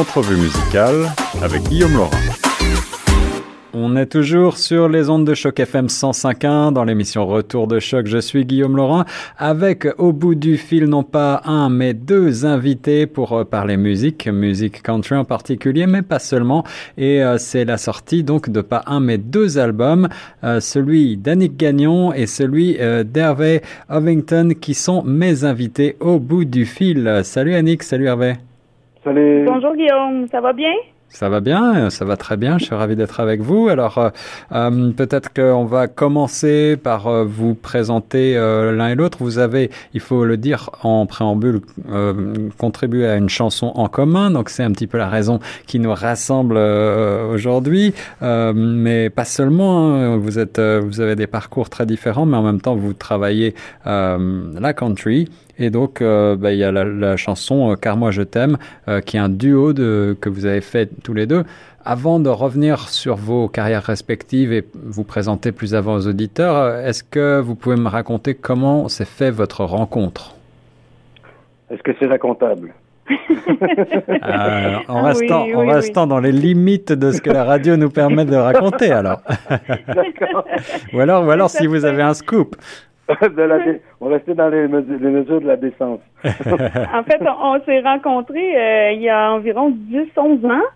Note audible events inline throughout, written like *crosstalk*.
Entrevue musicale avec Guillaume Laurent. On est toujours sur les ondes de choc FM 105.1 dans l'émission Retour de choc. Je suis Guillaume Laurent avec au bout du fil non pas un mais deux invités pour euh, parler musique, musique country en particulier, mais pas seulement. Et euh, c'est la sortie donc de pas un mais deux albums, euh, celui d'Annick Gagnon et celui d'Hervé Ovington qui sont mes invités au bout du fil. Salut Annick, salut Hervé. Salut. Bonjour Guillaume, ça va bien? Ça va bien, ça va très bien. Je suis ravi d'être avec vous. Alors, euh, euh, peut-être qu'on va commencer par euh, vous présenter l'un et l'autre. Vous avez, il faut le dire en préambule, contribué à une chanson en commun. Donc, c'est un petit peu la raison qui nous rassemble aujourd'hui. mais pas seulement. Hein. Vous êtes, vous avez des parcours très différents, mais en même temps, vous travaillez la country et donc, euh, bah, il y a la, chanson euh, Car moi je t'aime, euh, qui est un duo de, que vous avez fait tous les deux. Avant de revenir sur vos carrières respectives et vous présenter plus avant aux auditeurs, est-ce que vous pouvez me raconter comment s'est fait votre rencontre? Est-ce que c'est racontable *laughs* en restant, en restant dans les limites de ce que la radio nous permet de raconter, alors. *laughs* ou alors, ou alors si vous avez un scoop. *laughs* on restait dans les, mesures de la décence. *laughs* en fait, on, s'est rencontrés euh, il y a environ 10-11 ans.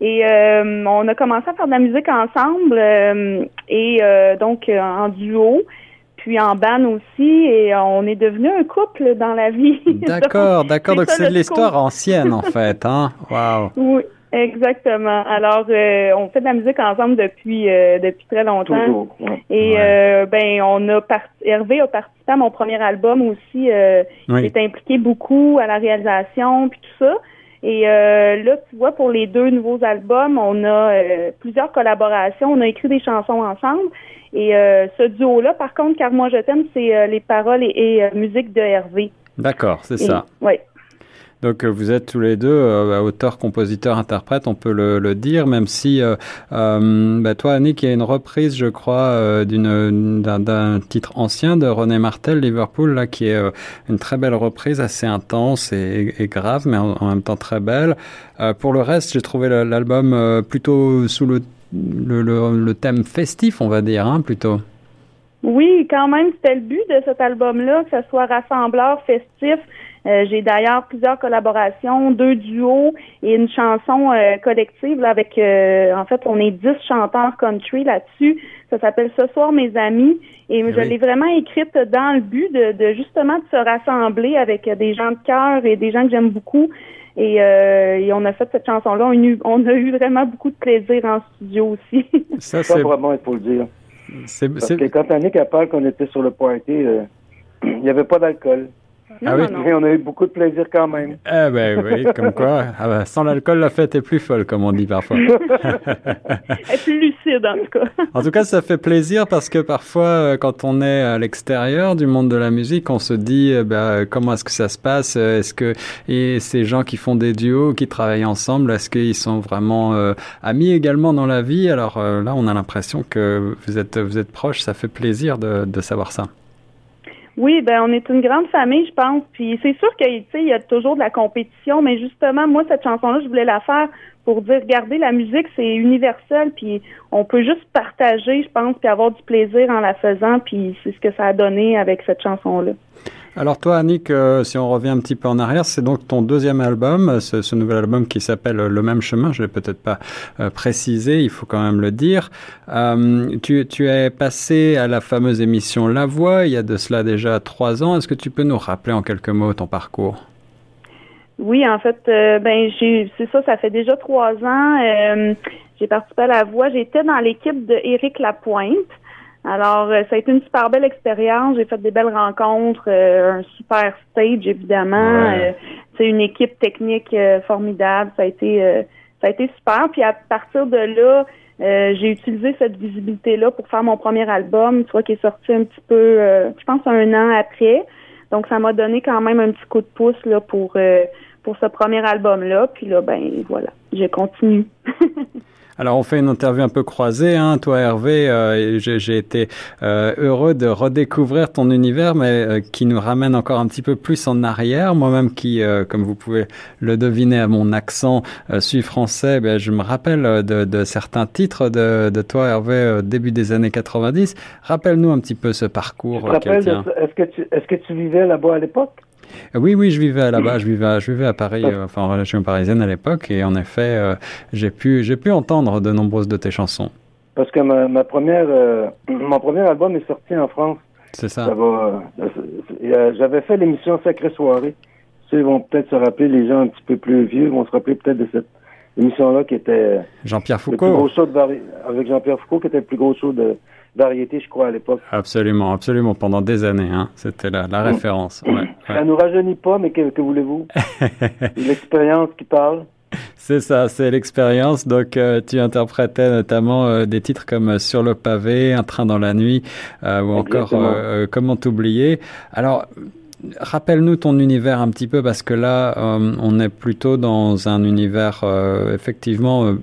Et euh, on a commencé à faire de la musique ensemble euh, et donc en duo, puis en band aussi, et on est devenu un couple dans la vie. D'accord, *laughs* d'accord. Donc c'est de l'histoire ancienne en fait, hein? Wow. Oui. Exactement. Alors, euh, on fait de la musique ensemble depuis euh, depuis très longtemps. Et euh, ben, on a Hervé a participé à mon premier album aussi. Il est impliqué beaucoup à la réalisation puis tout ça. Et là, tu vois, pour les deux nouveaux albums, on a plusieurs collaborations. On a écrit des chansons ensemble. Et ce duo-là, par contre, car moi je t'aime, c'est les paroles et, musique de Hervé. D'accord, c'est ça. Oui. Donc euh, vous êtes tous les deux euh, auteurs, compositeurs, interprètes, on peut le, le dire, même si euh, euh bah, toi, Annick, il y a une reprise, je crois, d'une d'un titre ancien de René Martel, Liverpool, là, qui est une très belle reprise, assez intense et, et grave, mais en, même temps très belle. pour le reste, j'ai trouvé l'album plutôt sous le, le, le, thème festif, on va dire, hein, plutôt. Oui, quand même, c'était le but de cet album-là, que ce soit rassembleur, festif. Euh, j'ai d'ailleurs plusieurs collaborations, deux duos et une chanson euh, collective avec, euh, en fait, on est dix chanteurs country là-dessus. Ça s'appelle Ce soir mes amis et je l'ai vraiment écrite dans le but de, justement de se rassembler avec des gens de cœur et des gens que j'aime beaucoup. Et, on a fait cette chanson-là. On, on, a eu vraiment beaucoup de plaisir en studio aussi. *laughs* Ça, c'est vraiment, il faut le dire. C'est, Parce que quand Annick a parlé qu'on était sur le pointé, *clears throat* il n'y avait pas d'alcool ah oui? on a eu beaucoup de plaisir quand même. Eh ben oui, comme quoi, ah ben, sans l'alcool, la fête est plus folle, comme on dit parfois. *laughs* Elle est plus lucide, en tout cas. en tout cas, ça fait plaisir parce que parfois, euh, quand on est à l'extérieur du monde de la musique, on se dit, ben, comment est-ce que ça se passe? Est-ce que et ces gens qui font des duos, qui travaillent ensemble, est-ce qu'ils sont vraiment euh, amis également dans la vie? Alors euh, là, on a l'impression que vous êtes, vous êtes proches, ça fait plaisir de, de savoir ça. Oui, ben on est une grande famille, je pense. Puis c'est sûr qu'il il y a toujours de la compétition, mais justement, moi, cette chanson-là, je voulais la faire pour dire, regardez, la musique, c'est universel, puis on peut juste partager, je pense, puis avoir du plaisir en la faisant, puis c'est ce que ça a donné avec cette chanson-là. Alors toi, Annick, euh, si on revient un petit peu en arrière, c'est donc ton deuxième album, ce, nouvel album qui s'appelle Le même chemin. Je l'ai peut-être pas euh, précisé, il faut quand même le dire. Euh, tu, tu es passé à la fameuse émission La Voix il y a de cela déjà trois ans. Est-ce que tu peux nous rappeler en quelques mots ton parcours? Oui, en fait, ben c'est ça, ça fait déjà trois ans. j'ai participé à La Voix. J'étais dans l'équipe de Lapointe. Alors, euh, ça a été une super belle expérience. J'ai fait des belles rencontres, euh, un super stage évidemment. c'est euh, une équipe technique formidable. Ça a été, ça a été super. Puis à partir de là, j'ai utilisé cette visibilité-là pour faire mon premier album, tu vois, qui est sorti un petit peu, je pense un an après. Donc, ça m'a donné quand même un petit coup de pouce là pour pour ce premier album-là. Puis là, ben voilà, j'ai continué. *laughs* Alors on fait une interview un peu croisée, hein. toi Hervé, euh, j'ai été euh, heureux de redécouvrir ton univers, mais euh, qui nous ramène encore un petit peu plus en arrière. Moi-même qui, comme vous pouvez le deviner à mon accent, suis français, ben, je me rappelle de, de certains titres de, de, toi Hervé début des années 90. Rappelle-nous un petit peu ce parcours. Est-ce que, tu, est-ce que tu vivais là-bas à l'époque? Oui, oui, je vivais là-bas, je vivais, je vivais à Paris, euh, enfin en relation parisienne à l'époque, et en effet, euh, j'ai pu, j'ai pu entendre de nombreuses de tes chansons. Parce que ma, ma première, euh, *clears throat* mon premier album est sorti en France. C'est ça. J'avais fait l'émission Sacrée Soirée. Ceux vont peut-être se rappeler, les gens un petit peu plus vieux vont se rappeler peut-être de cette émission-là qui était Jean-Pierre Foucault. avec Jean-Pierre Foucault qui était le plus gros show de, variété, je crois, à l'époque. Absolument, absolument. Pendant des années, hein. c'était la, la, référence. Ouais, Ça nous rajeunit pas, mais que, voulez-vous? *laughs* L'expérience qui parle. C'est ça, c'est l'expérience. Donc, euh, tu interprétais notamment euh, des titres comme euh, Sur le pavé, Un train dans la nuit, ou encore Comment t'oublier. Alors, rappelle-nous ton univers un petit peu, parce que là, on est plutôt dans un univers effectivement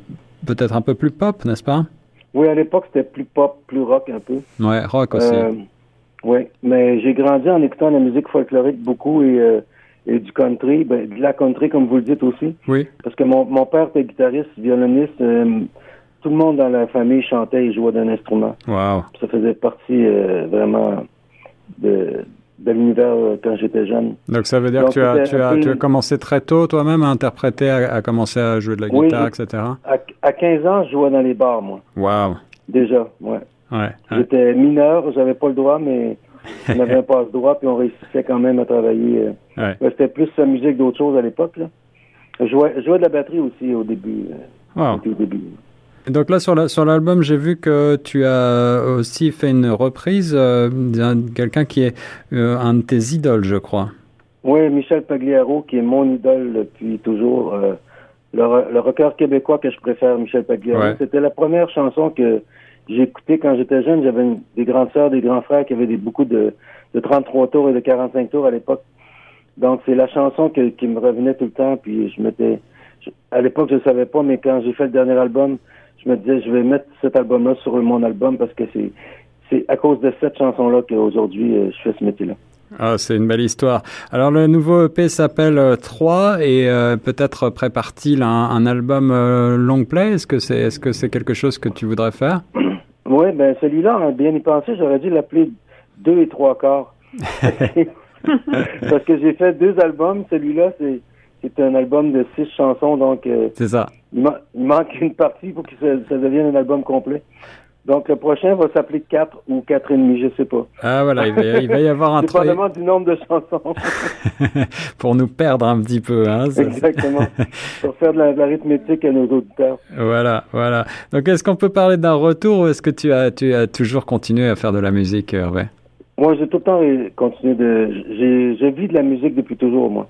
peut-être un peu plus pop, n'est-ce pas? Oui, à l'époque, c'était plus pop, plus rock un peu. Ouais, rock aussi. Euh, oui, mais j'ai grandi en écoutant la musique folklorique beaucoup et, euh, et du country, ben, de la country, comme vous le dites aussi. Oui. Parce que mon, mon père était guitariste, violoniste. Euh, tout le monde dans la famille chantait et jouait d'un instrument. Wow. Ça faisait partie vraiment de, de l'univers euh, quand j'étais jeune. Donc ça veut dire que tu as, tu, as, tu as commencé très tôt toi-même à interpréter, à, commencer à jouer de la guitare, etc. À, à, 15 ans, je jouais dans les bars, moi. Wow. Déjà, ouais. ouais J'étais mineur, j'avais pas le droit, mais on avait un *laughs* passe-droit, puis on réussissait quand même à travailler. Euh. Ouais. C'était plus sa musique d'autre chose à l'époque. Je jouais, je jouais de la batterie aussi au début. Euh, wow. Au début. Donc là, sur l'album, j'ai vu que tu as aussi fait une reprise euh, d'un quelqu'un qui est euh, un de tes idoles, je crois. Oui, Michel Pagliaro, qui est mon idole depuis toujours. Euh, le, rocker québécois que je préfère, Michel Pagliaro. C'était la première chanson que j'ai écoutée quand j'étais jeune. J'avais des grandes sœurs, des grands frères qui avaient des, beaucoup de, de 33 tours et de 45 tours à l'époque. Donc, c'est la chanson qui me revenait tout le temps. Puis, je m'étais... À l'époque, je ne savais pas, mais quand j'ai fait le dernier album, je me disais, je vais mettre cet album-là sur mon album parce que c'est, c'est à cause de cette chanson-là qu'aujourd'hui, euh, je fais ce métier-là. Ah, c'est une belle histoire. Alors le nouveau EP s'appelle 3 euh, et euh, peut-être prépare-t-il un, album long play? Est-ce que c'est est-ce que c'est quelque chose que tu voudrais faire? *clears throat* Oui, ben celui-là, hein, bien y penser, j'aurais dû l'appeler 2 et 3 quarts. *laughs* Parce que j'ai fait deux albums, celui-là c'est c'est un album de six chansons, donc c'est ça. Il, manque une partie pour que ça, devienne un album complet. Donc, le prochain va s'appeler 4 ou 4 et demi, je sais pas. Ah, voilà, il va, y avoir un truc. *laughs* Dépendamment du nombre de chansons. *laughs* pour nous perdre un petit peu, hein. Exactement. *laughs* pour faire de l'arithmétique à nos auditeurs. Voilà, voilà. Donc, est-ce qu'on peut parler d'un retour ou est-ce que tu as, tu as toujours continué à faire de la musique, Hervé? Moi, j'ai tout le temps continué de. J'ai vu de la musique depuis toujours, moi.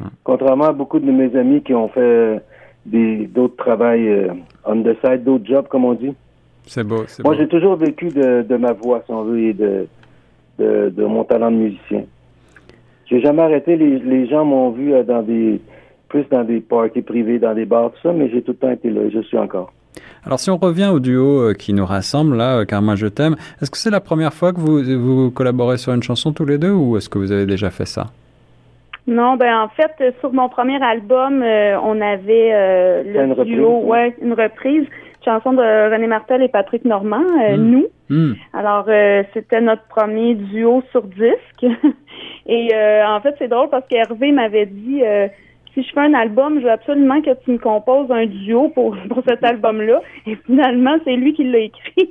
Hum. Contrairement à beaucoup de mes amis qui ont fait d'autres travails euh, on the side, d'autres jobs, comme on dit. C'est beau, Moi, j'ai toujours vécu de, de, ma voix, si on veut, et de, de, de mon talent de musicien. J'ai jamais arrêté. Les, les gens m'ont vu euh, dans des plus dans des parties privées, dans des bars, tout ça, mais j'ai tout le temps été là je suis encore. Alors, si on revient au duo euh, qui nous rassemble, là, car moi je t'aime, est-ce que c'est la première fois que vous, vous collaborez sur une chanson tous les deux ou est-ce que vous avez déjà fait ça? Non, ben en fait, sur mon premier album, euh, on avait euh, le duo, ouais, une reprise, chanson de René Martel et Patrick Normand, euh, hmm. nous. Hmm. Alors, c'était notre premier duo sur disque. *laughs* et en fait, c'est drôle parce qu'Hervé m'avait dit si je fais un album, je veux absolument que tu me composes un duo pour, *laughs* pour cet album-là. Et finalement, c'est lui qui l'a écrit.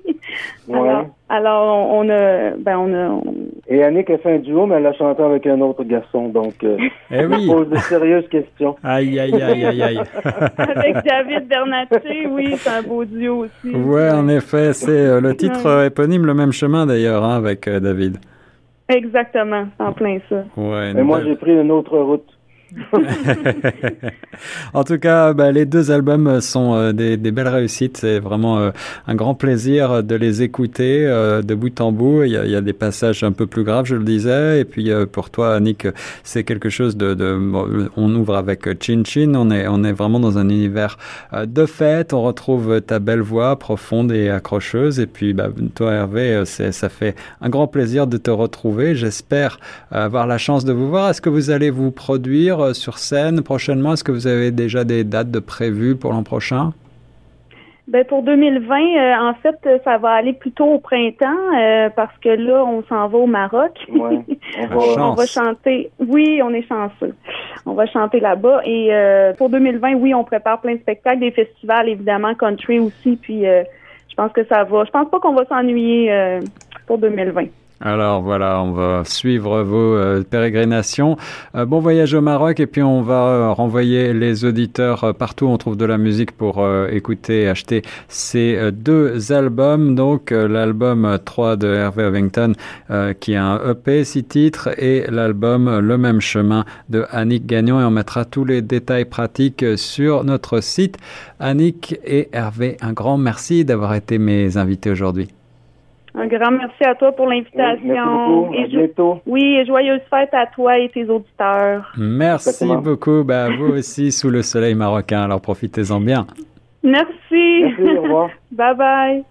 Alors, on, a, ben on a. Et Annick a fait un duo, mais elle a chanté avec un autre garçon, donc euh, *laughs* eh oui. pose de sérieuses questions. Aïe, aïe, aïe, aïe, aïe. *laughs* avec David Bernatchez, oui, c'est un beau duo aussi. Ouais, en effet, c'est euh, le titre éponyme, le même chemin d'ailleurs, hein, avec euh, David. Exactement, en plein ça. Ouais. Et moi, j'ai pris une autre route. *laughs* en tout cas, bah, les deux albums sont euh, des, belles réussites. C'est vraiment euh, un grand plaisir de les écouter euh, de bout en bout. Il y, a, des passages un peu plus graves, je le disais. Et puis pour toi, Annick, c'est quelque chose de, de on ouvre avec Chin Chin. On est, on est vraiment dans un univers de fête. On retrouve ta belle voix profonde et accrocheuse. Et puis bah, toi, Hervé, ça fait un grand plaisir de te retrouver. J'espère avoir la chance de vous voir. Est-ce que vous allez vous produire euh, sur scène prochainement? Est-ce que vous avez déjà des dates de prévues pour l'an prochain? Ben pour 2020, euh, en fait, ça va aller plutôt au printemps euh, parce que là, on s'en va au Maroc. Ouais, on, *laughs* va, chanter. Oui, on est chanceux. On va chanter là-bas. Et pour 2020, oui, on prépare plein de spectacles, des festivals, évidemment, country aussi. Puis je pense que ça va. Je pense pas qu'on va s'ennuyer pour 2020. Alors voilà, on va suivre vos euh, pérégrinations. Euh, bon voyage au Maroc et puis on va euh, renvoyer les auditeurs partout où on trouve de la musique pour écouter et acheter ces deux albums. Donc l'album 3 de Hervé Ovington qui a un EP, six titres et l'album Le même chemin de Annick Gagnon et on mettra tous les détails pratiques sur notre site. Annick et Hervé, un grand merci d'avoir été mes invités aujourd'hui. Un grand merci à toi pour l'invitation. Oui, à bientôt. Oui, et joyeuse fête à toi et tes auditeurs. Merci beaucoup. Ben, vous aussi, *laughs* sous le soleil marocain. Alors profitez-en bien. Merci. Merci, au revoir. *laughs* bye bye.